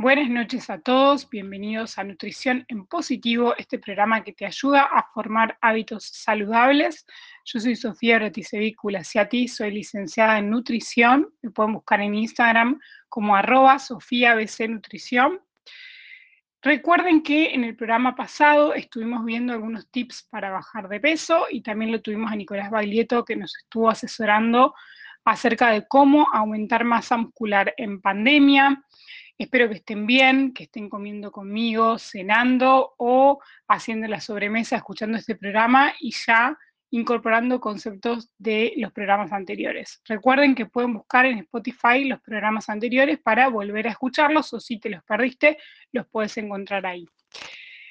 Buenas noches a todos, bienvenidos a Nutrición en Positivo, este programa que te ayuda a formar hábitos saludables. Yo soy Sofía Roticevic Culasiati, soy licenciada en nutrición, me pueden buscar en Instagram como arroba Sofía BC Nutrición. Recuerden que en el programa pasado estuvimos viendo algunos tips para bajar de peso y también lo tuvimos a Nicolás Baglietto que nos estuvo asesorando acerca de cómo aumentar masa muscular en pandemia Espero que estén bien, que estén comiendo conmigo, cenando o haciendo la sobremesa, escuchando este programa y ya incorporando conceptos de los programas anteriores. Recuerden que pueden buscar en Spotify los programas anteriores para volver a escucharlos o si te los perdiste, los puedes encontrar ahí.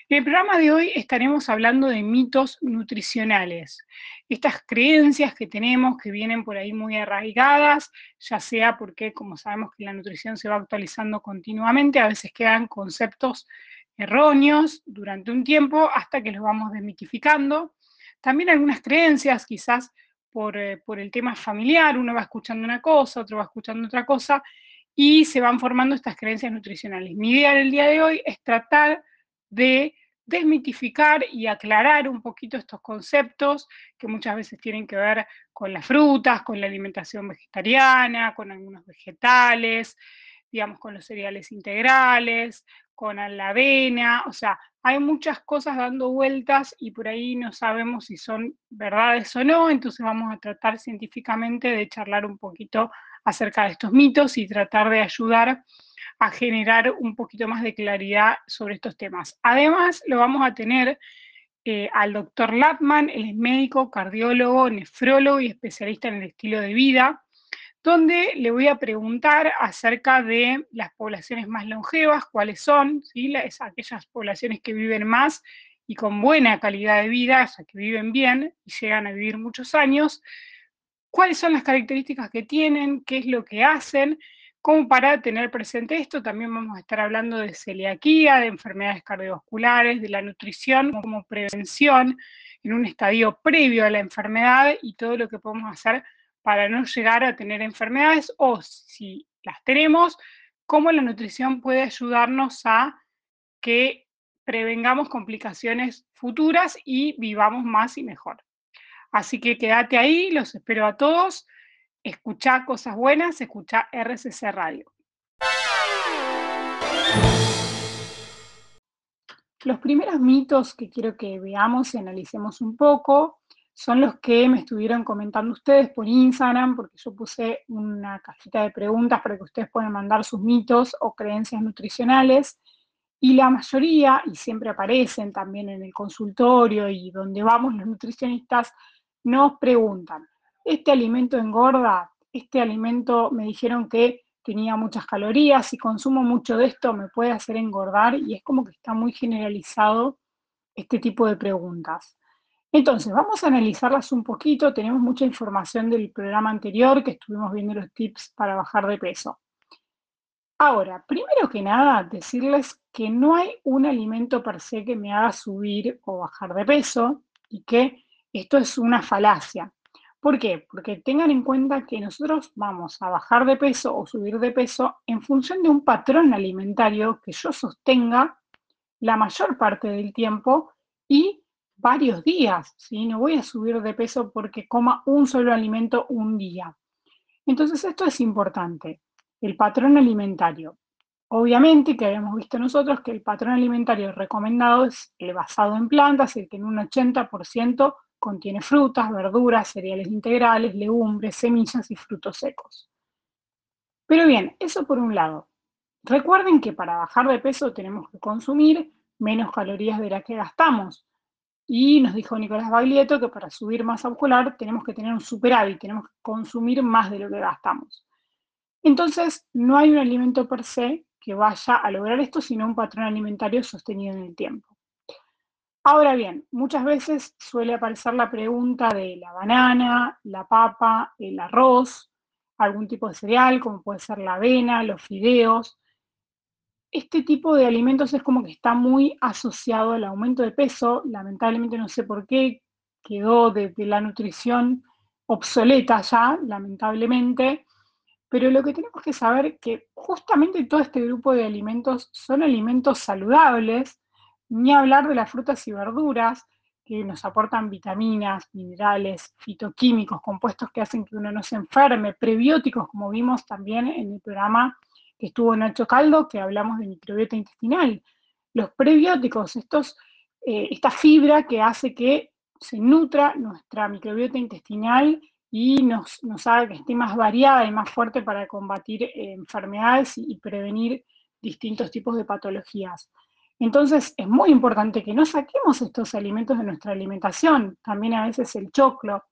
En el programa de hoy estaremos hablando de mitos nutricionales, estas creencias que tenemos que vienen por ahí muy arraigadas, ya sea porque, como sabemos que la nutrición se va actualizando continuamente, a veces quedan conceptos erróneos durante un tiempo hasta que los vamos desmitificando. También algunas creencias, quizás por, eh, el tema familiar, uno va escuchando una cosa, otro va escuchando otra cosa, y se van formando estas creencias nutricionales. Mi idea en el día de hoy es tratar de desmitificar y aclarar un poquito estos conceptos que muchas veces tienen que ver con las frutas, con la alimentación vegetariana, con algunos vegetales, digamos, con los cereales integrales, con la avena, o sea, hay muchas cosas dando vueltas y por ahí no sabemos si son verdades o no, entonces vamos a tratar científicamente de charlar un poquito acerca de estos mitos y tratar de ayudar generar un poquito más de claridad sobre estos temas. Además, lo vamos a tener eh, al doctor Latman, él es médico, cardiólogo, nefrólogo y especialista en el estilo de vida, donde le voy a preguntar acerca de las poblaciones más longevas, cuáles son, ¿sí? Las, aquellas poblaciones que viven más y con buena calidad de vida, o sea, que viven bien y llegan a vivir muchos años, cuáles son las características que tienen, qué es lo que hacen como para tener presente esto, también vamos a estar hablando de celiaquía, de enfermedades cardiovasculares, de la nutrición como prevención en un estadio previo a la enfermedad y todo lo que podemos hacer para no llegar a tener enfermedades o si las tenemos, cómo la nutrición puede ayudarnos a que prevengamos complicaciones futuras y vivamos más y mejor. Así que quédate ahí, los espero a todos. Escucha cosas buenas, escucha RCC Radio. Los primeros mitos que quiero que veamos y analicemos un poco son los que me estuvieron comentando ustedes por Instagram, porque yo puse una cajita de preguntas para que ustedes puedan mandar sus mitos o creencias nutricionales. Y la mayoría, y siempre aparecen también en el consultorio y donde vamos los nutricionistas, nos preguntan, este alimento engorda, este alimento me dijeron que tenía muchas calorías, si consumo mucho de esto me puede hacer engordar y es como que está muy generalizado este tipo de preguntas. Entonces, vamos a analizarlas un poquito, tenemos mucha información del programa anterior que estuvimos viendo los tips para bajar de peso. Ahora, primero que nada, decirles que no hay un alimento per se que me haga subir o bajar de peso y que esto es una falacia. ¿Por qué? Porque tengan en cuenta que nosotros vamos a bajar de peso o subir de peso en función de un patrón alimentario que yo sostenga la mayor parte del tiempo y varios días, ¿sí? No voy a subir de peso porque coma un solo alimento un día. Entonces esto es importante, el patrón alimentario. Obviamente que habíamos visto nosotros que el patrón alimentario recomendado es el basado en plantas, el que en un 80% Contiene frutas, verduras, cereales integrales, legumbres, semillas y frutos secos. Pero bien, eso por un lado. Recuerden que para bajar de peso tenemos que consumir menos calorías de las que gastamos. Y nos dijo Nicolás Baglietto que para subir masa muscular tenemos que tener un superávit, tenemos que consumir más de lo que gastamos. Entonces, no hay un alimento per se que vaya a lograr esto, sino un patrón alimentario sostenido en el tiempo. Ahora bien, muchas veces suele aparecer la pregunta de la banana, la papa, el arroz, algún tipo de cereal, como puede ser la avena, los fideos. Este tipo de alimentos es como que está muy asociado al aumento de peso. Lamentablemente no sé por qué quedó de, la nutrición obsoleta ya, lamentablemente. Pero lo que tenemos que saber es que justamente todo este grupo de alimentos son alimentos saludables, ni hablar de las frutas y verduras, que nos aportan vitaminas, minerales, fitoquímicos, compuestos que hacen que uno no se enferme, prebióticos, como vimos también en el programa que estuvo Nacho Caldo, que hablamos de microbiota intestinal. Los prebióticos, estos, eh, esta fibra que hace que se nutra nuestra microbiota intestinal y nos, haga que esté más variada y más fuerte para combatir enfermedades y, prevenir distintos tipos de patologías. Entonces es muy importante que no saquemos estos alimentos de nuestra alimentación, también a veces el choclo.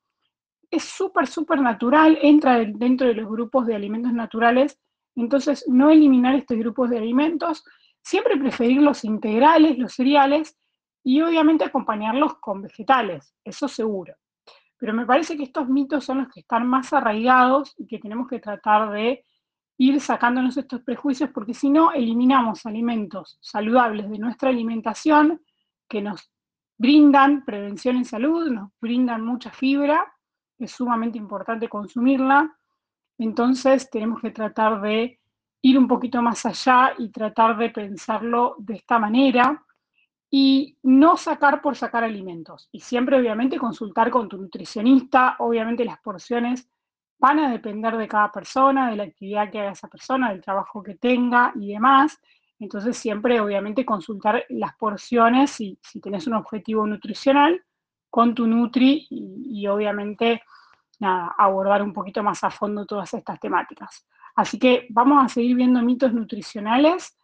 Es súper, súper natural, entra dentro de los grupos de alimentos naturales, entonces no eliminar estos grupos de alimentos, siempre preferir los integrales, los cereales, y obviamente acompañarlos con vegetales, eso seguro. Pero me parece que estos mitos son los que están más arraigados y que tenemos que tratar de ir sacándonos estos prejuicios, porque si no, eliminamos alimentos saludables de nuestra alimentación que nos brindan prevención en salud, nos brindan mucha fibra, es sumamente importante consumirla. Entonces tenemos que tratar de ir un poquito más allá y tratar de pensarlo de esta manera y no sacar por sacar alimentos. Y siempre, obviamente, consultar con tu nutricionista. Obviamente, las porciones van a depender de cada persona, de la actividad que haga esa persona, del trabajo que tenga y demás. Entonces, siempre, obviamente, consultar las porciones si, si tenés un objetivo nutricional con tu Nutri y, y obviamente, nada, abordar un poquito más a fondo todas estas temáticas. Así que vamos a seguir viendo mitos nutricionales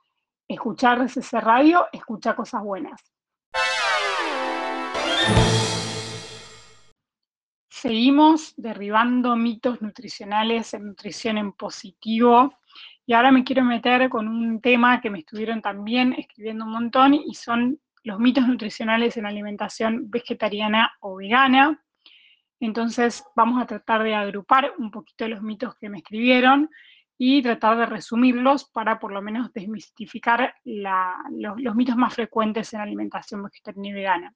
escuchar ese Radio, escucha cosas buenas. Seguimos derribando mitos nutricionales en nutrición en positivo. Y ahora me quiero meter con un tema que me estuvieron también escribiendo un montón y son los mitos nutricionales en alimentación vegetariana o vegana. Entonces vamos a tratar de agrupar un poquito los mitos que me escribieron y tratar de resumirlos para por lo menos desmistificar los, mitos más frecuentes en alimentación vegetariana y vegana.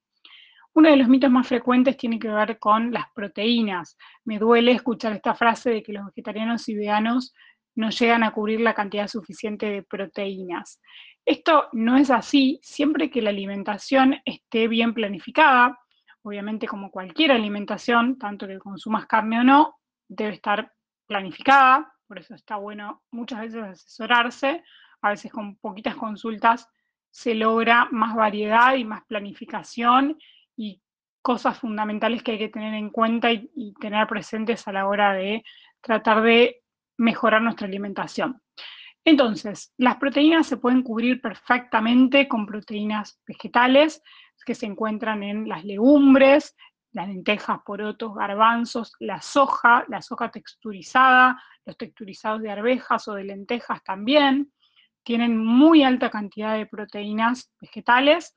Uno de los mitos más frecuentes tiene que ver con las proteínas. Me duele escuchar esta frase de que los vegetarianos y veganos no llegan a cubrir la cantidad suficiente de proteínas. Esto no es así siempre que la alimentación esté bien planificada. Obviamente, como cualquier alimentación, tanto que consumas carne o no, debe estar planificada, por eso está bueno muchas veces asesorarse, a veces con poquitas consultas se logra más variedad y más planificación y cosas fundamentales que hay que tener en cuenta y, tener presentes a la hora de tratar de mejorar nuestra alimentación. Entonces, las proteínas se pueden cubrir perfectamente con proteínas vegetales que se encuentran en las legumbres, las lentejas, porotos, garbanzos, la soja, la soja texturizada, los texturizados de arvejas o de lentejas también, tienen muy alta cantidad de proteínas vegetales.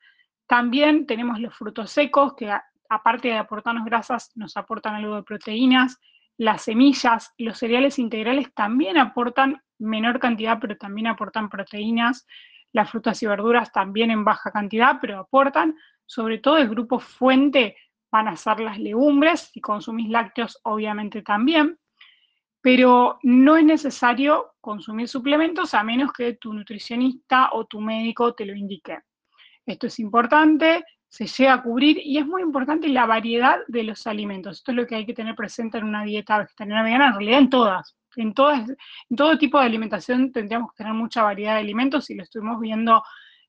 También tenemos los frutos secos, que aparte de aportarnos grasas, nos aportan algo de proteínas. Las semillas, los cereales integrales también aportan menor cantidad, pero también aportan proteínas. Las frutas y verduras también en baja cantidad, pero aportan. Sobre todo el grupo fuente van a ser las legumbres, si consumís lácteos obviamente también, pero no es necesario consumir suplementos a menos que tu nutricionista o tu médico te lo indique. Esto es importante, se llega a cubrir y es muy importante la variedad de los alimentos. Esto es lo que hay que tener presente en una dieta vegetariana vegana, en realidad en todas. En, todas, en todo tipo de alimentación tendríamos que tener mucha variedad de alimentos y lo estuvimos viendo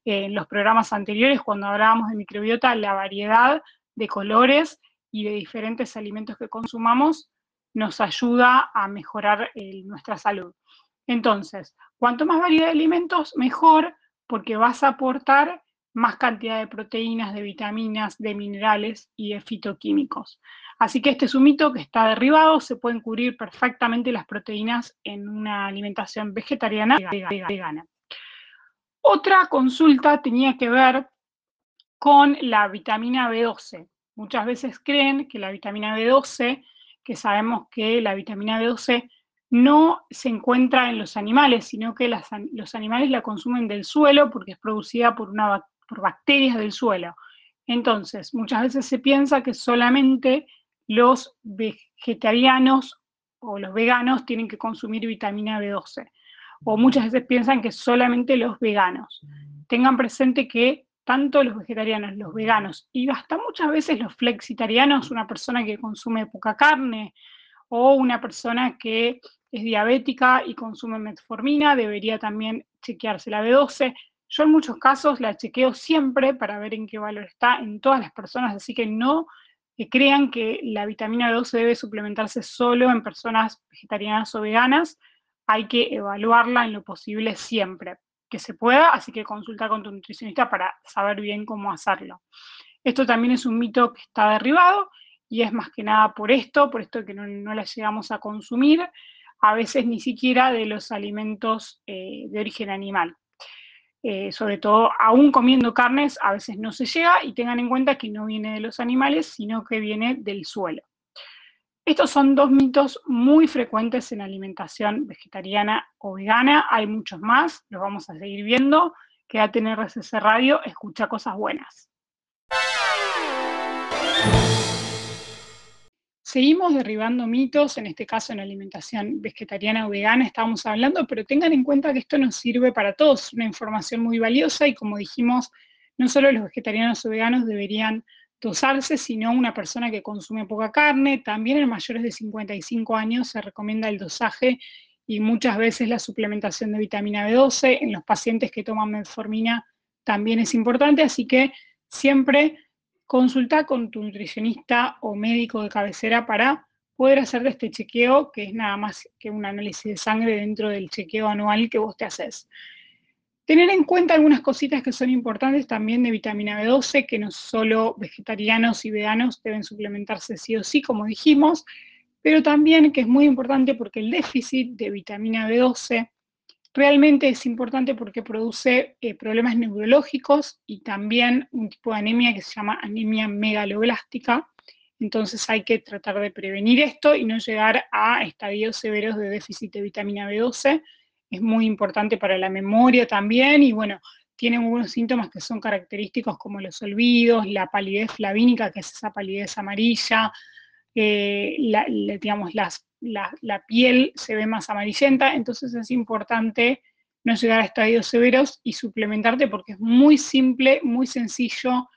en los programas anteriores cuando hablábamos de microbiota, la variedad de colores y de diferentes alimentos que consumamos nos ayuda a mejorar eh, nuestra salud. Entonces, cuanto más variedad de alimentos, mejor, porque vas a aportar más cantidad de proteínas, de vitaminas, de minerales y de fitoquímicos. Así que este es que está derribado, se pueden cubrir perfectamente las proteínas en una alimentación vegetariana vegana. Otra consulta tenía que ver con la vitamina B12. Muchas veces creen que la vitamina B12, que sabemos que la vitamina B12 no se encuentra en los animales, sino que los animales la consumen del suelo porque es producida por, una, por bacterias del suelo. Entonces, muchas veces se piensa que solamente los vegetarianos o los veganos tienen que consumir vitamina B12. O muchas veces piensan que solamente los veganos. Tengan presente que tanto los vegetarianos, los veganos y hasta muchas veces los flexitarianos, una persona que consume poca carne o una persona que es diabética y consume metformina, debería también chequearse la B12. Yo en muchos casos la chequeo siempre para ver en qué valor está en todas las personas, así que no crean que la vitamina B12 debe suplementarse solo en personas vegetarianas o veganas. Hay que evaluarla en lo posible siempre que se pueda, así que consulta con tu nutricionista para saber bien cómo hacerlo. Esto también es un mito que está derribado y es más que nada por esto, por esto que no, la llegamos a consumir, a veces ni siquiera de los alimentos eh, de origen animal. Eh, sobre todo, aún comiendo carnes, a veces no se llega y tengan en cuenta que no viene de los animales, sino que viene del suelo. Estos son dos mitos muy frecuentes en alimentación vegetariana o vegana. Hay muchos más, los vamos a seguir viendo. Quédate en RSS Radio, escucha cosas buenas. Seguimos derribando mitos, en este caso en alimentación vegetariana o vegana estábamos hablando, pero tengan en cuenta que esto nos sirve para todos, una información muy valiosa y como dijimos, no solo los vegetarianos o veganos deberían dosarse, sino una persona que consume poca carne, también en mayores de 55 años se recomienda el dosaje y muchas veces la suplementación de vitamina B12, en los pacientes que toman metformina también es importante, así que siempre consulta con tu nutricionista o médico de cabecera para poder hacer de este chequeo, que es nada más que un análisis de sangre dentro del chequeo anual que vos te haces. Tener en cuenta algunas cositas que son importantes también de vitamina B12, que no solo vegetarianos y veganos deben suplementarse sí o sí, como dijimos, pero también que es muy importante porque el déficit de vitamina B12 Realmente es importante porque produce eh, problemas neurológicos y también un tipo de anemia que se llama anemia megaloblástica. Entonces hay que tratar de prevenir esto y no llegar a estadios severos de déficit de vitamina B12. Es muy importante para la memoria también y bueno, tiene algunos síntomas que son característicos como los olvidos, la palidez flavínica, que es esa palidez amarilla, eh, digamos, las la, piel se ve más amarillenta, entonces es importante no llegar a estadios severos y suplementarte porque es muy simple, muy sencillo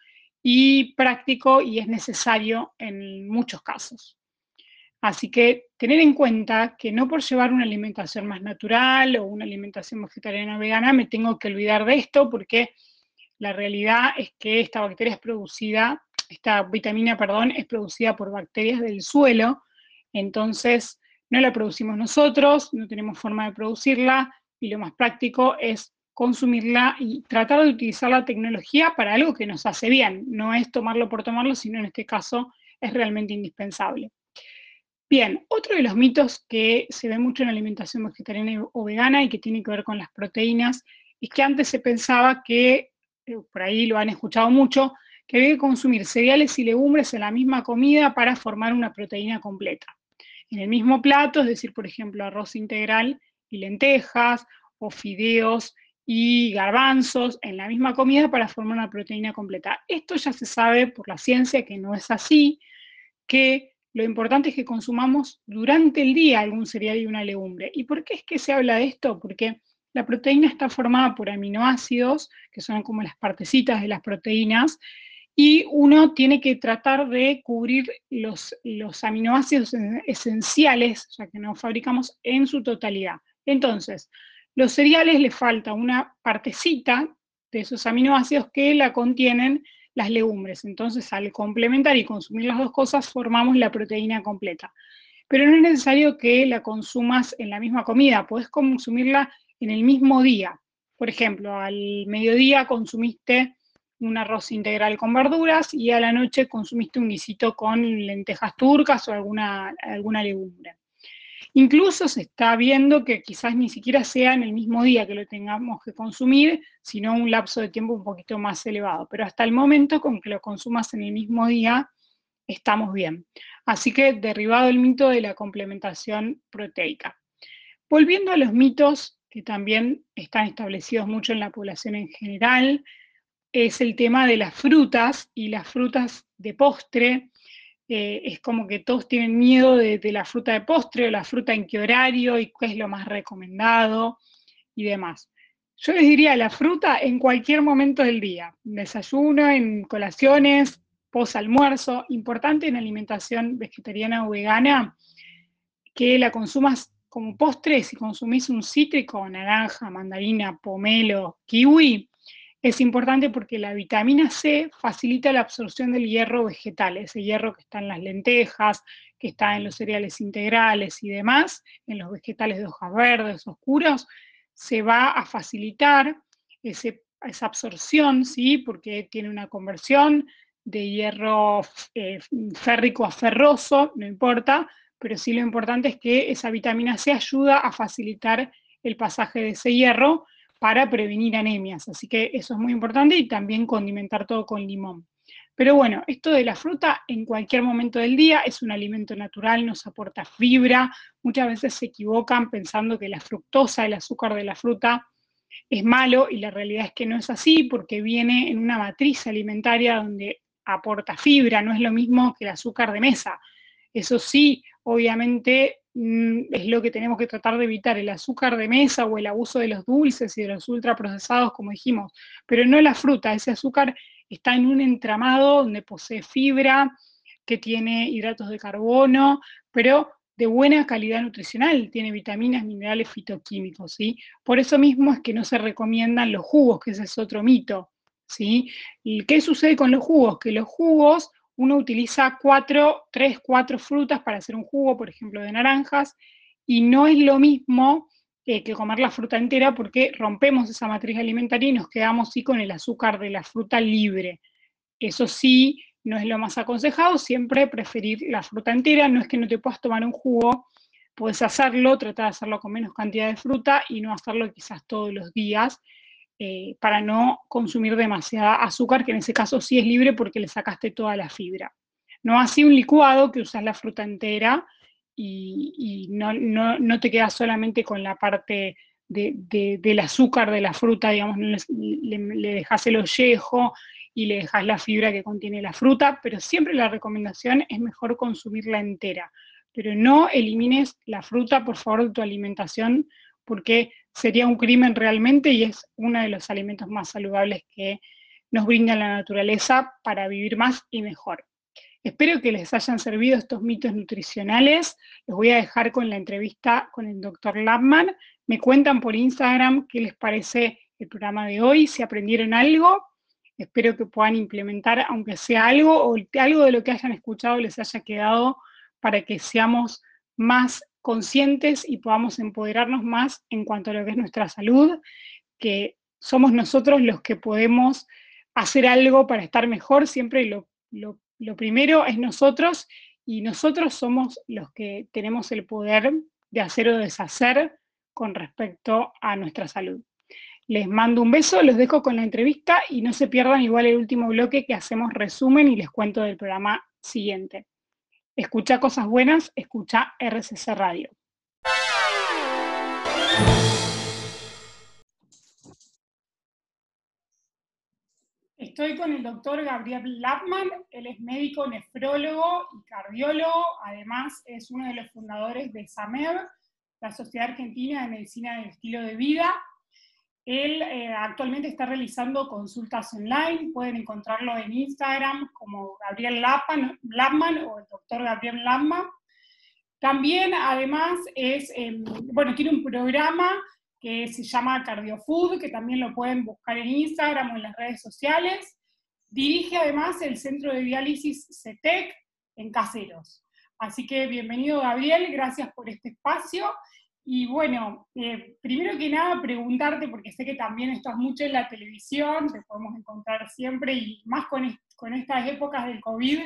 y práctico y es necesario en muchos casos. Así que tener en cuenta que no por llevar una alimentación más natural o una alimentación vegetariana o vegana me tengo que olvidar de esto porque la realidad es que esta bacteria es producida, esta vitamina, perdón, es producida por bacterias del suelo entonces, no la producimos nosotros, no tenemos forma de producirla y lo más práctico es consumirla y tratar de utilizar la tecnología para algo que nos hace bien. No es tomarlo por tomarlo, sino en este caso es realmente indispensable. Bien, otro de los mitos que se ve mucho en la alimentación vegetariana o vegana y que tiene que ver con las proteínas es que antes se pensaba que, eh, por ahí lo han escuchado mucho, que había que consumir cereales y legumbres en la misma comida para formar una proteína completa en el mismo plato, es decir, por ejemplo, arroz integral y lentejas, o fideos y garbanzos en la misma comida para formar una proteína completa. Esto ya se sabe por la ciencia que no es así, que lo importante es que consumamos durante el día algún cereal y una legumbre. ¿Y por qué es que se habla de esto? Porque la proteína está formada por aminoácidos, que son como las partecitas de las proteínas, y uno tiene que tratar de cubrir los, los aminoácidos esenciales, ya que no fabricamos, en su totalidad. Entonces, los cereales le falta una partecita de esos aminoácidos que la contienen las legumbres. Entonces, al complementar y consumir las dos cosas, formamos la proteína completa. Pero no es necesario que la consumas en la misma comida, puedes consumirla en el mismo día. Por ejemplo, al mediodía consumiste un arroz integral con verduras y a la noche consumiste un guisito con lentejas turcas o alguna, alguna legumbre. Incluso se está viendo que quizás ni siquiera sea en el mismo día que lo tengamos que consumir, sino un lapso de tiempo un poquito más elevado. Pero hasta el momento, con que lo consumas en el mismo día, estamos bien. Así que derribado el mito de la complementación proteica. Volviendo a los mitos que también están establecidos mucho en la población en general, es el tema de las frutas y las frutas de postre. eh, es como que todos tienen miedo de, la fruta de postre o la fruta en qué horario y qué es lo más recomendado y demás. Yo les diría la fruta en cualquier momento del día, desayuno, en colaciones, post almuerzo, importante en alimentación vegetariana o vegana, que la consumas como postre, si consumís un cítrico, naranja, mandarina, pomelo, kiwi, es importante porque la vitamina C facilita la absorción del hierro vegetal, ese hierro que está en las lentejas, que está en los cereales integrales y demás, en los vegetales de hojas verdes, oscuros, se va a facilitar esa absorción, ¿sí? porque tiene una conversión de hierro eh, férrico a ferroso, no importa, pero sí lo importante es que esa vitamina C ayuda a facilitar el pasaje de ese hierro para prevenir anemias. Así que eso es muy importante y también condimentar todo con limón. Pero bueno, esto de la fruta en cualquier momento del día es un alimento natural, nos aporta fibra. Muchas veces se equivocan pensando que la fructosa, el azúcar de la fruta, es malo y la realidad es que no es así porque viene en una matriz alimentaria donde aporta fibra, no es lo mismo que el azúcar de mesa. Eso sí, obviamente es lo que tenemos que tratar de evitar, el azúcar de mesa o el abuso de los dulces y de los ultraprocesados, como dijimos, pero no la fruta, ese azúcar está en un entramado donde posee fibra, que tiene hidratos de carbono, pero de buena calidad nutricional, tiene vitaminas, minerales, fitoquímicos, ¿sí? Por eso mismo es que no se recomiendan los jugos, que ese es otro mito, ¿sí? ¿Y qué sucede con los jugos? Que los jugos uno utiliza cuatro, tres, cuatro frutas para hacer un jugo, por ejemplo, de naranjas, y no es lo mismo eh, que comer la fruta entera porque rompemos esa matriz alimentaria y nos quedamos sí con el azúcar de la fruta libre. Eso sí, no es lo más aconsejado, siempre preferir la fruta entera, no es que no te puedas tomar un jugo, puedes hacerlo, tratar de hacerlo con menos cantidad de fruta y no hacerlo quizás todos los días, eh, para no consumir demasiada azúcar, que en ese caso sí es libre porque le sacaste toda la fibra. No así un licuado que usas la fruta entera y, no, te quedas solamente con la parte del azúcar de la fruta, digamos, le, le dejas el ollejo y le dejas la fibra que contiene la fruta, pero siempre la recomendación es mejor consumirla entera. Pero no elimines la fruta, por favor, de tu alimentación, porque sería un crimen realmente y es uno de los alimentos más saludables que nos brinda la naturaleza para vivir más y mejor. Espero que les hayan servido estos mitos nutricionales. Los voy a dejar con la entrevista con el doctor Lapman. Me cuentan por Instagram qué les parece el programa de hoy, si aprendieron algo. Espero que puedan implementar, aunque sea algo, o algo de lo que hayan escuchado les haya quedado para que seamos más conscientes y podamos empoderarnos más en cuanto a lo que es nuestra salud, que somos nosotros los que podemos hacer algo para estar mejor, siempre lo, lo primero es nosotros y nosotros somos los que tenemos el poder de hacer o deshacer con respecto a nuestra salud. Les mando un beso, los dejo con la entrevista y no se pierdan igual el último bloque que hacemos resumen y les cuento del programa siguiente. Escucha cosas buenas, escucha RCC Radio. Estoy con el doctor Gabriel Lapman, él es médico nefrólogo y cardiólogo, además es uno de los fundadores de SAMEV, la Sociedad Argentina de Medicina del Estilo de Vida, él eh, actualmente está realizando consultas online, pueden encontrarlo en Instagram como Gabriel Lapman, o el doctor Gabriel Lapman. También, además, es, em, bueno, tiene un programa que se llama CardioFood, que también lo pueden buscar en Instagram o en las redes sociales. Dirige además el centro de diálisis CETEC en Caseros. Así que bienvenido Gabriel, gracias por este espacio y bueno, eh, primero que nada preguntarte, porque sé que también estás mucho en la televisión, te podemos encontrar siempre, y más con, con estas épocas del COVID,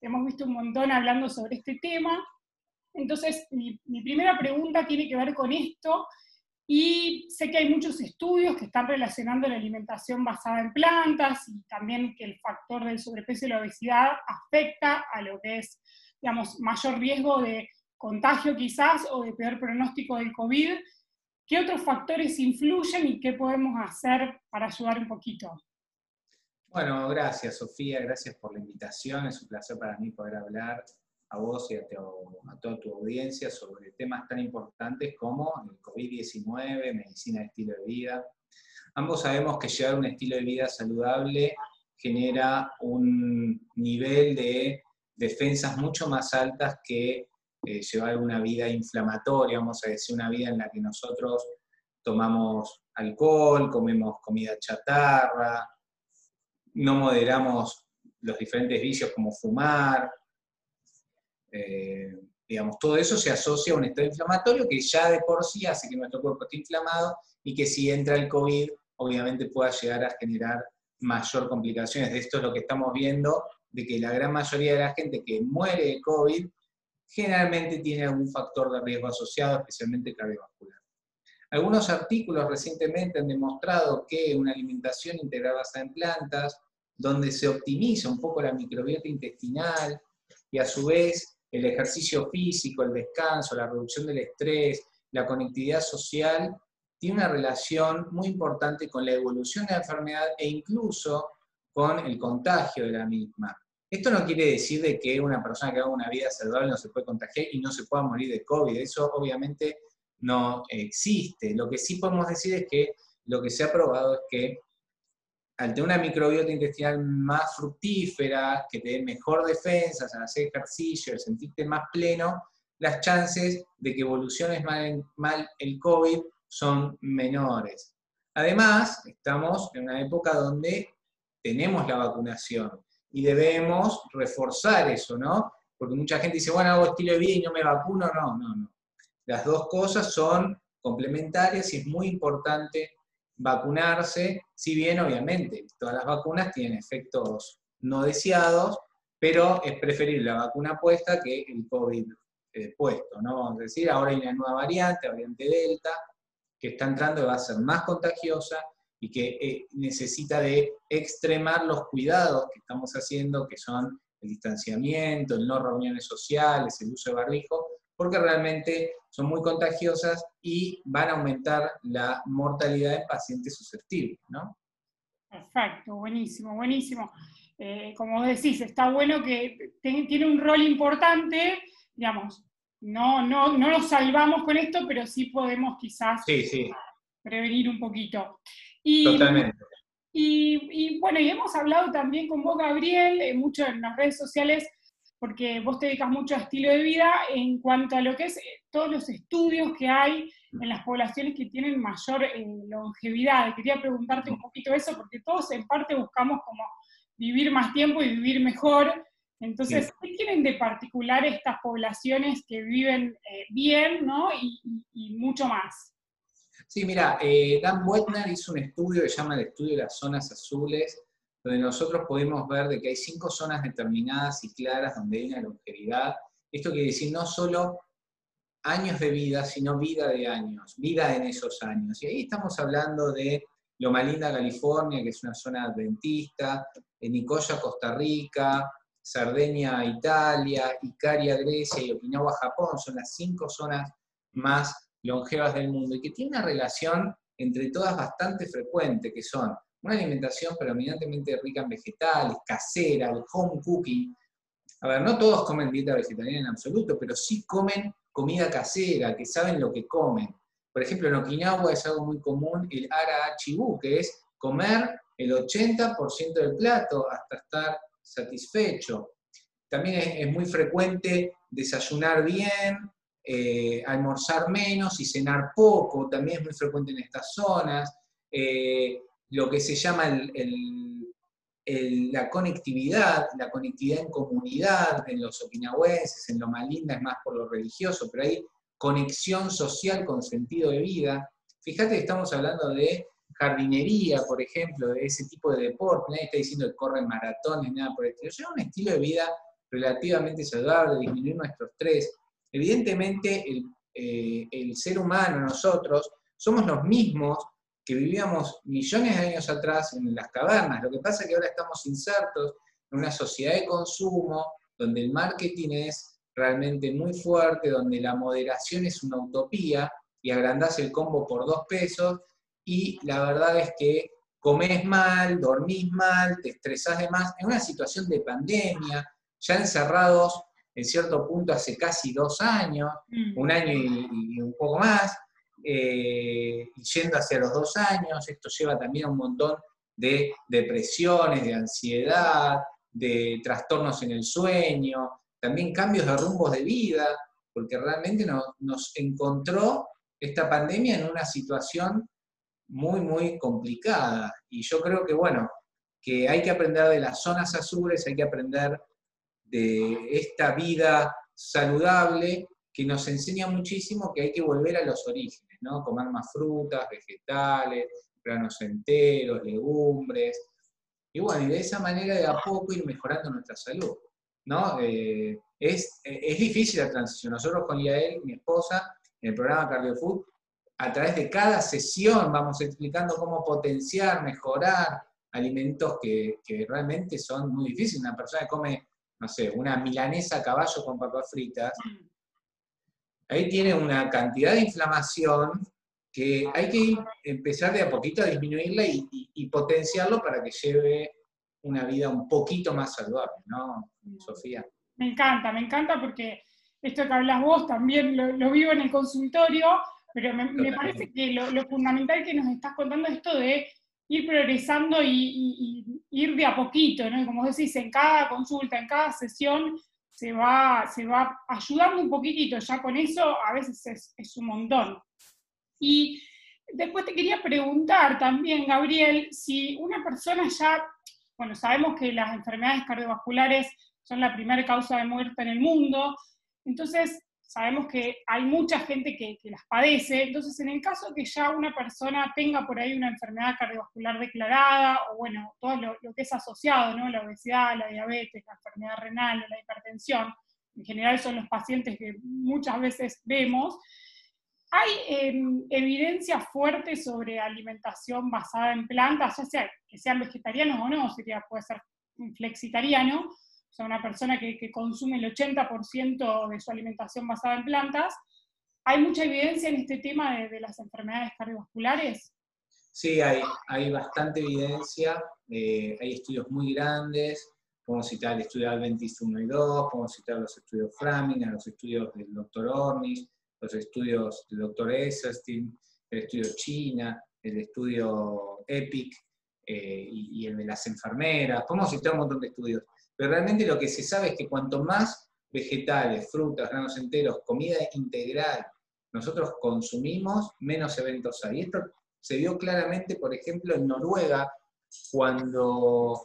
hemos visto un montón hablando sobre este tema. Entonces, mi, mi primera pregunta tiene que ver con esto, y sé que hay muchos estudios que están relacionando la alimentación basada en plantas y también que el factor del sobrepeso y la obesidad afecta a lo que es, digamos, mayor riesgo de contagio quizás o de peor pronóstico del COVID, ¿qué otros factores influyen y qué podemos hacer para ayudar un poquito? Bueno, gracias Sofía, gracias por la invitación. Es un placer para mí poder hablar a vos y a, toda tu audiencia sobre temas tan importantes como el COVID-19, medicina de estilo de vida. Ambos sabemos que llevar un estilo de vida saludable genera un nivel de defensas mucho más altas que eh, llevar una vida inflamatoria, vamos a decir, una vida en la que nosotros tomamos alcohol, comemos comida chatarra, no moderamos los diferentes vicios como fumar, eh, digamos, todo eso se asocia a un estado inflamatorio que ya de por sí hace que nuestro cuerpo esté inflamado y que si entra el COVID, obviamente pueda llegar a generar mayor complicaciones. Esto es lo que estamos viendo, de que la gran mayoría de la gente que muere de COVID generalmente tiene algún factor de riesgo asociado, especialmente cardiovascular. Algunos artículos recientemente han demostrado que una alimentación integral basada en plantas, donde se optimiza un poco la microbiota intestinal y a su vez el ejercicio físico, el descanso, la reducción del estrés, la conectividad social, tiene una relación muy importante con la evolución de la enfermedad e incluso con el contagio de la misma. Esto no quiere decir de que una persona que haga una vida saludable no se puede contagiar y no se pueda morir de COVID. Eso obviamente no existe. Lo que sí podemos decir es que lo que se ha probado es que al tener una microbiota intestinal más fructífera, que te dé mejor defensa, al hacer ejercicio, sentirte más pleno, las chances de que evoluciones mal el COVID son menores. Además, estamos en una época donde tenemos la vacunación y debemos reforzar eso, ¿no? Porque mucha gente dice, bueno, hago estilo de vida y no me vacuno. No, no, no. Las dos cosas son complementarias y es muy importante vacunarse, si bien obviamente todas las vacunas tienen efectos no deseados, pero es preferible la vacuna puesta que el COVID eh, puesto, ¿no? Vamos a decir, ahora hay una nueva variante, variante Delta, que está entrando y va a ser más contagiosa y que eh, necesita de extremar los cuidados que estamos haciendo, que son el distanciamiento, el no reuniones sociales, el uso de barbijo, porque realmente son muy contagiosas y van a aumentar la mortalidad en pacientes susceptibles, ¿no? Perfecto, buenísimo, buenísimo. Eh, como decís, está bueno que tiene un rol importante, digamos, no, no, no nos salvamos con esto, pero sí podemos quizás prevenir un poquito. Totalmente. Y, bueno, y hemos hablado también con vos, Gabriel, eh, mucho en las redes sociales, porque vos te dedicas mucho a estilo de vida en cuanto a lo que es eh, todos los estudios que hay en las poblaciones que tienen mayor eh, longevidad. Quería preguntarte un poquito eso, porque todos en parte buscamos como vivir más tiempo y vivir mejor. Entonces, ¿qué tienen de particular estas poblaciones que viven eh, bien ¿no? y, mucho más? Sí, mira, Dan Wetner hizo un estudio que se llama el estudio de las zonas azules, donde nosotros podemos ver de que hay cinco zonas determinadas y claras donde hay una longevidad. Esto quiere decir no solo años de vida, sino vida de años, vida en esos años. Y ahí estamos hablando de Loma Linda, California, que es una zona adventista, Nicoya, Costa Rica, Sardeña, Italia, Icaria, Grecia y Okinawa, Japón, son las cinco zonas más longevas del mundo y que tiene una relación entre todas bastante frecuente, que son una alimentación predominantemente rica en vegetales, casera, el home cooking. A ver, no todos comen dieta vegetariana en absoluto, pero sí comen comida casera, que saben lo que comen. Por ejemplo, en Okinawa es algo muy común el ara chibu, que es comer el 80% del plato hasta estar satisfecho. También es, muy frecuente desayunar bien, eh, almorzar menos y cenar poco, también es muy frecuente en estas zonas. Eh, lo que se llama la conectividad, la conectividad en comunidad, en los okinawenses, en lo Linda es más por lo religioso, pero hay conexión social con sentido de vida. Fíjate que estamos hablando de jardinería, por ejemplo, de ese tipo de deporte, nadie está diciendo que corren maratones, nada por el estilo. Lleva un estilo de vida relativamente saludable, disminuir nuestro estrés. Evidentemente, el, eh, el ser humano, nosotros, somos los mismos que vivíamos millones de años atrás en las cavernas. Lo que pasa es que ahora estamos insertos en una sociedad de consumo donde el marketing es realmente muy fuerte, donde la moderación es una utopía y agrandás el combo por dos pesos y la verdad es que comes mal, dormís mal, te estresás de más, en una situación de pandemia, ya encerrados en cierto punto hace casi dos años, mm. un año y, un poco más, eh, yendo hacia los dos años, esto lleva también a un montón de depresiones, de ansiedad, de trastornos en el sueño, también cambios de rumbos de vida, porque realmente nos encontró esta pandemia en una situación muy, muy complicada. Y yo creo que, bueno, que hay que aprender de las zonas azules, hay que aprender de esta vida saludable que nos enseña muchísimo que hay que volver a los orígenes, ¿no? Comer más frutas, vegetales, granos enteros, legumbres. Y bueno, y de esa manera de a poco ir mejorando nuestra salud, ¿no? Eh, es, es difícil la transición. Nosotros con Yael, mi esposa, en el programa CardioFood, a través de cada sesión vamos explicando cómo potenciar, mejorar alimentos que, realmente son muy difíciles. Una persona que come, no sé, una milanesa a caballo con papas fritas, ahí tiene una cantidad de inflamación que hay que empezar de a poquito a disminuirla y, potenciarlo para que lleve una vida un poquito más saludable, ¿no, Sofía? Me encanta, me encanta porque esto que hablas vos también lo, vivo en el consultorio, pero me, parece que lo, fundamental que nos estás contando es esto de ir progresando y, ir de a poquito, ¿no? como decís, en cada consulta, en cada sesión, se va, se va ayudando un poquitito, ya con eso a veces es, un montón. Y después te quería preguntar también, Gabriel, si una persona ya, bueno, sabemos que las enfermedades cardiovasculares son la primera causa de muerte en el mundo, entonces, sabemos que hay mucha gente que, las padece, entonces en el caso que ya una persona tenga por ahí una enfermedad cardiovascular declarada, o bueno, todo lo, que es asociado, ¿no? La obesidad, la diabetes, la enfermedad renal, la hipertensión, en general son los pacientes que muchas veces vemos, hay em, evidencia fuerte sobre alimentación basada en plantas, ya sea que sean vegetarianos o no, sería, puede ser flexitariano, o sea, una persona que, consume el 80% de su alimentación basada en plantas. ¿Hay mucha evidencia en este tema de, las enfermedades cardiovasculares? Sí, hay, bastante evidencia, eh, hay estudios muy grandes, podemos citar el estudio Adventist 1 y 2, podemos citar los estudios Framingham, los estudios del doctor Ornish, los estudios del doctor Esselstyn, el estudio China, el estudio EPIC eh, y, y, el de las enfermeras, podemos citar un montón de estudios. Pero realmente lo que se sabe es que cuanto más vegetales, frutas, granos enteros, comida integral nosotros consumimos, menos eventos hay. Esto se vio claramente, por ejemplo, en Noruega, cuando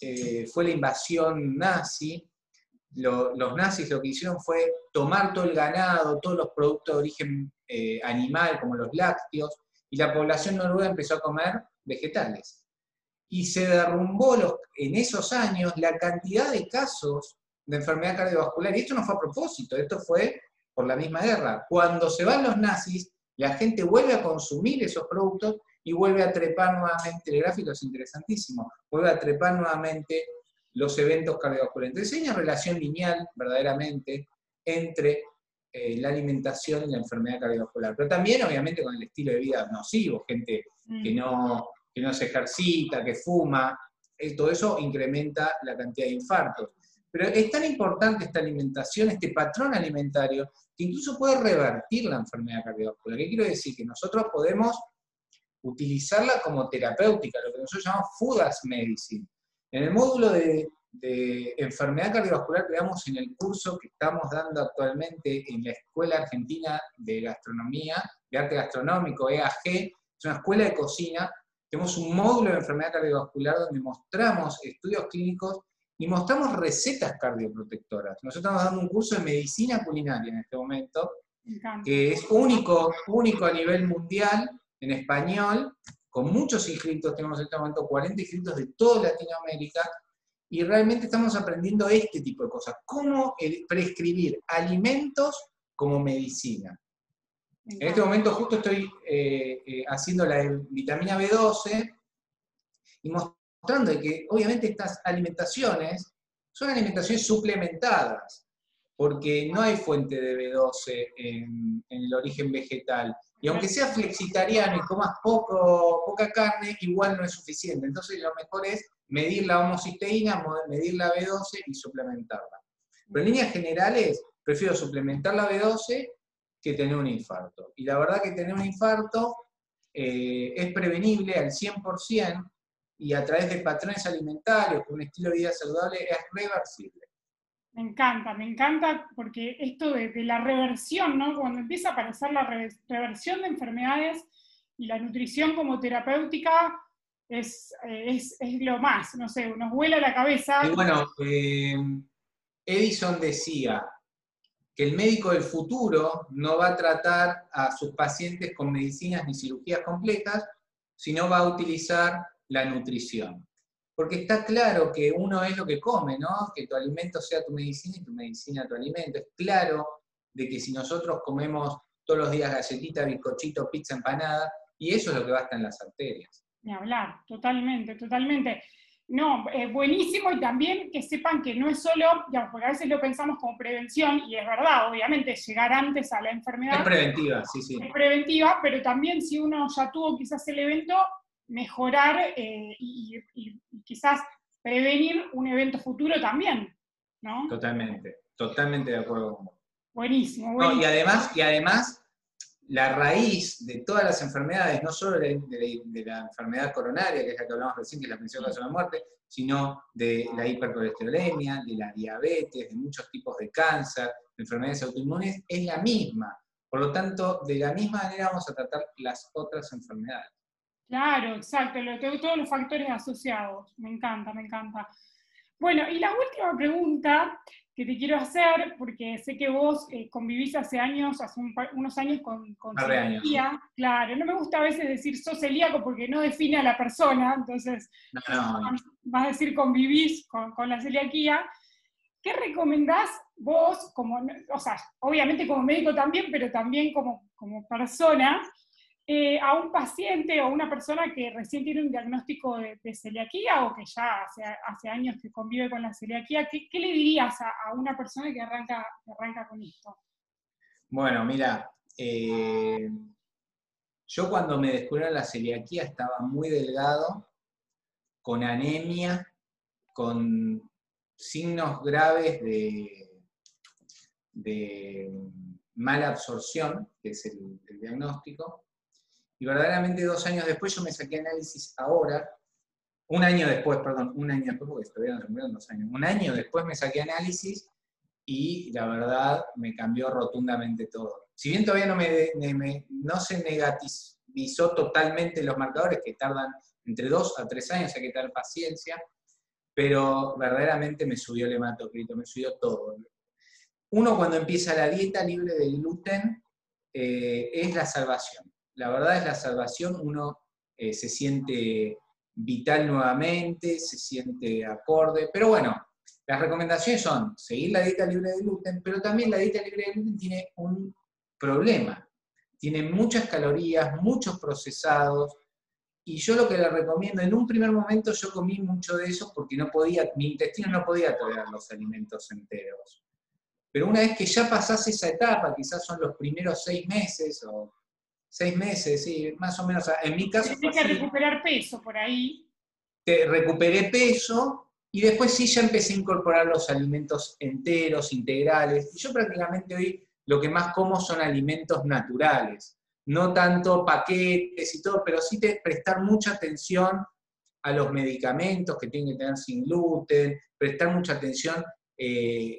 eh, fue la invasión nazi, los nazis lo que hicieron fue tomar todo el ganado, todos los productos de origen eh, animal, como los lácteos, y la población noruega empezó a comer vegetales y se derrumbó los, en esos años la cantidad de casos de enfermedad cardiovascular. Y esto no fue a propósito, esto fue por la misma guerra. Cuando se van los nazis, la gente vuelve a consumir esos productos y vuelve a trepar nuevamente, el gráfico es interesantísimo, vuelve a trepar nuevamente los eventos cardiovasculares. Entonces hay una relación lineal verdaderamente entre eh, la alimentación y la enfermedad cardiovascular, pero también obviamente con el estilo de vida nocivo, gente que mm. no que no se ejercita, que fuma, eh, todo eso incrementa la cantidad de infartos. Pero es tan importante esta alimentación, este patrón alimentario, que incluso puede revertir la enfermedad cardiovascular. ¿Qué quiero decir? Que nosotros podemos utilizarla como terapéutica, lo que nosotros llamamos food as medicine. En el módulo de, de enfermedad cardiovascular que damos en el curso que estamos dando actualmente en la Escuela Argentina de Gastronomía, de Arte Gastronómico, EAG, es una escuela de cocina tenemos un módulo de enfermedad cardiovascular donde mostramos estudios clínicos y mostramos recetas cardioprotectoras. Nosotros estamos dando un curso de medicina culinaria en este momento, que es único, único a nivel mundial, en español, con muchos inscritos, tenemos en este momento 40 inscritos de toda Latinoamérica, y realmente estamos aprendiendo este tipo de cosas, cómo prescribir alimentos como medicina. En este momento justo estoy eh, eh, haciendo la vitamina B12 y mostrando que obviamente estas alimentaciones son alimentaciones suplementadas, porque no hay fuente de B12 en, el origen vegetal. Y aunque seas flexitariano y comas poco, poca carne, igual no es suficiente. Entonces lo mejor es medir la homocisteína, medir la B12 y suplementarla. Pero en líneas generales, prefiero suplementar la B12 que tener un infarto. Y la verdad que tener un infarto eh, es prevenible al 100% y a través de patrones alimentarios, con un estilo de vida saludable, es reversible. Me encanta, me encanta porque esto de, la reversión, ¿no? Cuando empieza a aparecer la reversión de enfermedades y la nutrición como terapéutica es, eh, es, es lo más, no sé, nos vuela la cabeza. Y bueno, eh, Edison decía que el médico del futuro no va a tratar a sus pacientes con medicinas ni cirugías complejas, sino va a utilizar la nutrición. Porque está claro que uno es lo que come, ¿no? Que tu alimento sea tu medicina y tu medicina tu alimento. Es claro de que si nosotros comemos todos los días galletita, bizcochito, pizza, empanada, y eso es lo que va a estar en las arterias. Ni hablar, totalmente, totalmente. No, es buenísimo y también que sepan que no es solo, digamos, porque a veces lo pensamos como prevención, y es verdad, obviamente, llegar antes a la enfermedad. Es preventiva, sí, sí. Es preventiva, pero también si uno ya tuvo quizás el evento, mejorar eh, y, quizás prevenir un evento futuro también, ¿no? Totalmente, totalmente de acuerdo con vos. Buenísimo, buenísimo. y, además, y además, la raíz de todas las enfermedades, no solo de, la enfermedad coronaria, que es la que hablamos recién, que es la principal causa de muerte, sino de la hipercolesterolemia, de la diabetes, de muchos tipos de cáncer, de enfermedades autoinmunes, es la misma. Por lo tanto, de la misma manera vamos a tratar las otras enfermedades. Claro, exacto, todos los factores asociados. Me encanta, me encanta. Bueno, y la última pregunta que te quiero hacer, porque sé que vos eh, convivís hace años, hace unos años con, con celiaquía. Claro, no me gusta a veces decir sos celíaco porque no define a la persona, entonces vas a decir convivís con, con la celiaquía. ¿Qué recomendás vos, como, o sea, obviamente como médico también, pero también como, como persona, eh, a un paciente o una persona que recién tiene un diagnóstico de, celiaquía o que ya hace, años que convive con la celiaquía, ¿qué, le dirías a, una persona que arranca, con esto? Bueno, mira, eh, yo cuando me descubrieron la celiaquía estaba muy delgado, con anemia, con signos graves de, de mala absorción, que es el diagnóstico, y verdaderamente dos años después yo me saqué análisis ahora, un año después, perdón, un año después, porque todavía no dos años, un año después me saqué análisis y la verdad me cambió rotundamente todo. Si bien todavía no, me, no se negativizó totalmente los marcadores, que tardan entre dos a tres años, hay que tener paciencia, pero verdaderamente me subió el hematocrito, me subió todo. Uno cuando empieza la dieta libre de gluten eh, es la salvación la verdad es la salvación, uno eh, se siente vital nuevamente, se siente acorde, pero bueno, las recomendaciones son seguir la dieta libre de gluten, pero también la dieta libre de gluten tiene un problema, tiene muchas calorías, muchos procesados, y yo lo que le recomiendo, en un primer momento yo comí mucho de eso porque no podía, mi intestino no podía tolerar los alimentos enteros. Pero una vez que ya pasás esa etapa, quizás son los primeros seis meses o seis meses, sí, más o menos. En mi caso. Tienes que recuperar peso por ahí. Te recuperé peso y después sí ya empecé a incorporar los alimentos enteros, integrales. Y yo prácticamente hoy lo que más como son alimentos naturales. No tanto paquetes y todo, pero sí te, prestar mucha atención a los medicamentos que tienen que tener sin gluten, prestar mucha atención eh,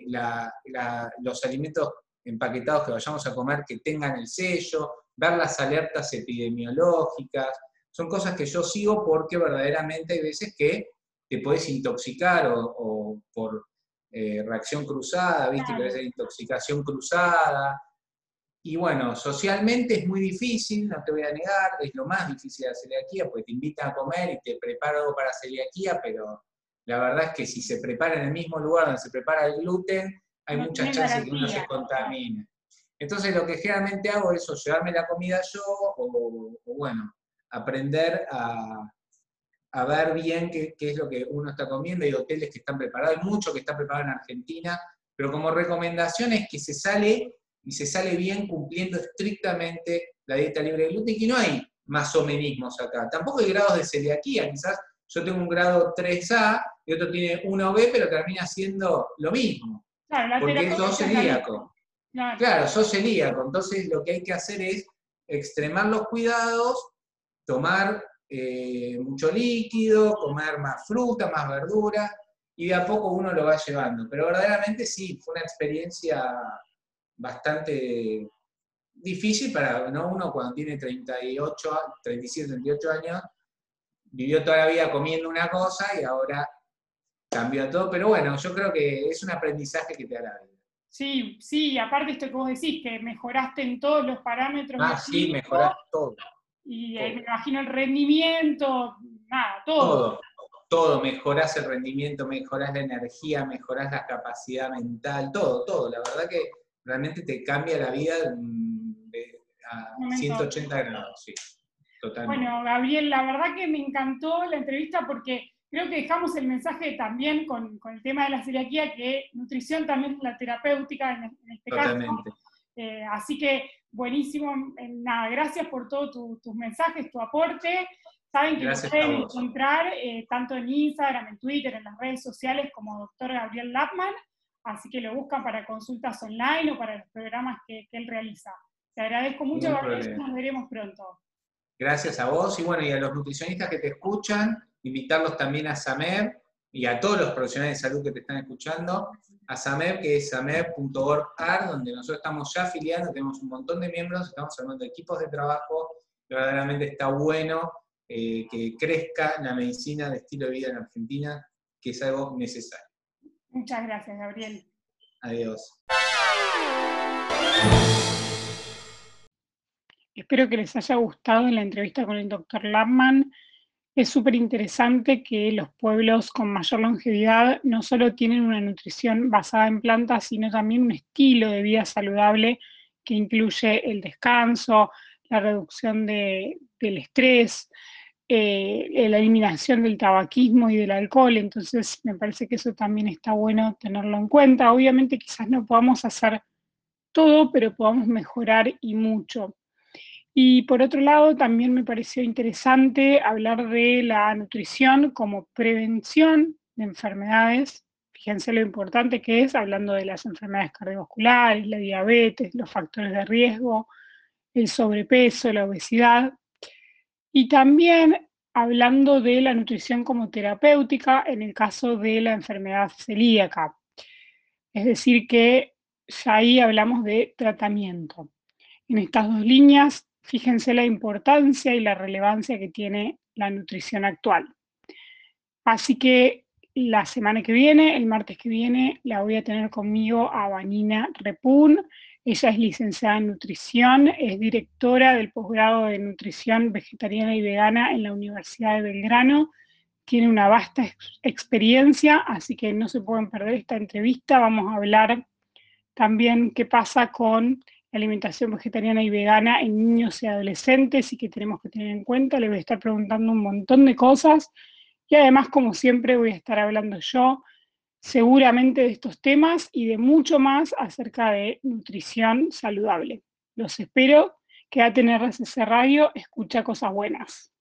los alimentos empaquetados que vayamos a comer que tengan el sello, ver las alertas epidemiológicas, son cosas que yo sigo porque verdaderamente hay veces que te puedes intoxicar o, por eh, reacción cruzada, viste que a intoxicación cruzada. Y bueno, socialmente es muy difícil, no te voy a negar, es lo más difícil de la celiaquía, porque te invitan a comer y te preparo algo para celiaquía, pero la verdad es que si se prepara en el mismo lugar donde se prepara el gluten, hay muchas chances de que uno se contamine. Entonces lo que generalmente hago es o llevarme la comida yo o, bueno, aprender a, ver bien qué, es lo que uno está comiendo. Hay hoteles que están preparados, hay mucho que está preparado en Argentina, pero como recomendación es que se sale y se sale bien cumpliendo estrictamente la dieta libre de gluten, y no hay más o menos acá. Tampoco hay grados de celiaquía, quizás yo tengo un grado 3A y otro tiene 1B, pero termina siendo lo mismo. Claro, porque sos celíaco. Claro. claro, sos celíaco. Entonces lo que hay que hacer es extremar los cuidados, tomar eh, mucho líquido, comer más fruta, más verdura, y de a poco uno lo va llevando. Pero verdaderamente sí, fue una experiencia bastante difícil para uno cuando tiene 38, 37, 38 años, vivió toda la vida comiendo una cosa y ahora cambió todo, pero bueno, yo creo que es un aprendizaje que te la vida. Sí, sí, aparte esto que vos decís, que mejoraste en todos los parámetros. Ah, sí, mejoraste todo. Y me imagino el rendimiento, nada, todo. Todo, todo, mejorás el rendimiento, mejorás la energía, mejorás la capacidad mental, todo, todo. La verdad que realmente te cambia la vida a 180 grados, sí. Totalmente. Bueno, Gabriel, la verdad que me encantó la entrevista porque creo que dejamos el mensaje también con, el tema de la celiaquía, que nutrición también es la terapéutica en, este caso. Eh, así que buenísimo, nada, gracias por todos tus mensajes, tu aporte. Saben que lo pueden encontrar eh, tanto en Instagram, en Twitter, en las redes sociales como doctor Gabriel Lapman, así que lo buscan para consultas online o para los programas que, él realiza. Te agradezco mucho, Gabriel, nos veremos pronto. Gracias a vos y bueno, y a los nutricionistas que te escuchan, invitarlos también a SAMER y a todos los profesionales de salud que te están escuchando, a SAMER, que es samer.org, donde nosotros estamos ya afiliando, tenemos un montón de miembros, estamos hablando de equipos de trabajo, verdaderamente está bueno eh, que crezca la medicina de estilo de vida en Argentina, que es algo necesario. Muchas gracias, Gabriel. Adiós. Espero que les haya gustado la entrevista con el doctor Lapman. Es súper interesante que los pueblos con mayor longevidad no solo tienen una nutrición basada en plantas, sino también un estilo de vida saludable que incluye el descanso, la reducción del estrés, eh, la eliminación del tabaquismo y del alcohol. Entonces, me parece que eso también está bueno tenerlo en cuenta. Obviamente, quizás no podamos hacer todo, pero podamos mejorar y mucho. Y por otro lado, también me pareció interesante hablar de la nutrición como prevención de enfermedades. Fíjense lo importante que es, hablando de las enfermedades cardiovasculares, la diabetes, los factores de riesgo, el sobrepeso, la obesidad. Y también hablando de la nutrición como terapéutica en el caso de la enfermedad celíaca. Es decir, que ya ahí hablamos de tratamiento. En estas dos líneas Fíjense la importancia y la relevancia que tiene la nutrición actual. Así que la semana que viene, el martes que viene, la voy a tener conmigo a Vanina Repun. Ella es licenciada en nutrición, es directora del posgrado de nutrición vegetariana y vegana en la Universidad de Belgrano. Tiene una vasta experiencia, así que no se pueden perder esta entrevista. Vamos a hablar también qué pasa con alimentación vegetariana y vegana en niños y adolescentes y que tenemos que tener en cuenta. Le voy a estar preguntando un montón de cosas y además, como siempre, voy a estar hablando yo seguramente de estos temas y de mucho más acerca de nutrición saludable. Los espero. Quédate en RSC Radio, escucha cosas buenas.